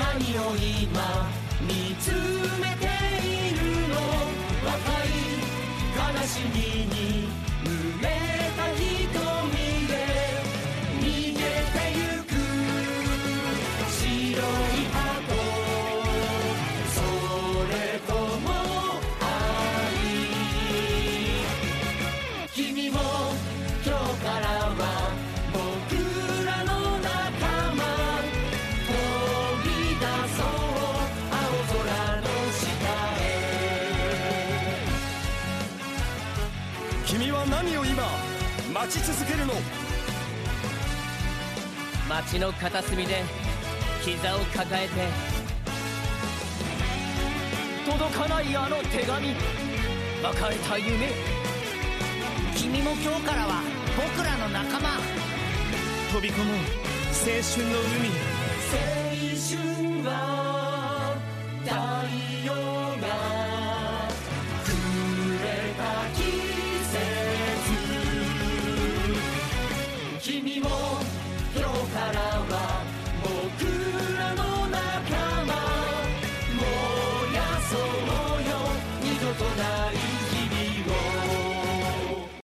何を今見つめているの？若い悲しみに。君は何を今待ち続けるの？街の片隅で膝を抱えて。届かないあの手紙。別れた夢。君も今日からは僕らの仲間。飛び込もう。青春の海。青春は君も今日からは僕らの仲間燃やそうよ二度とない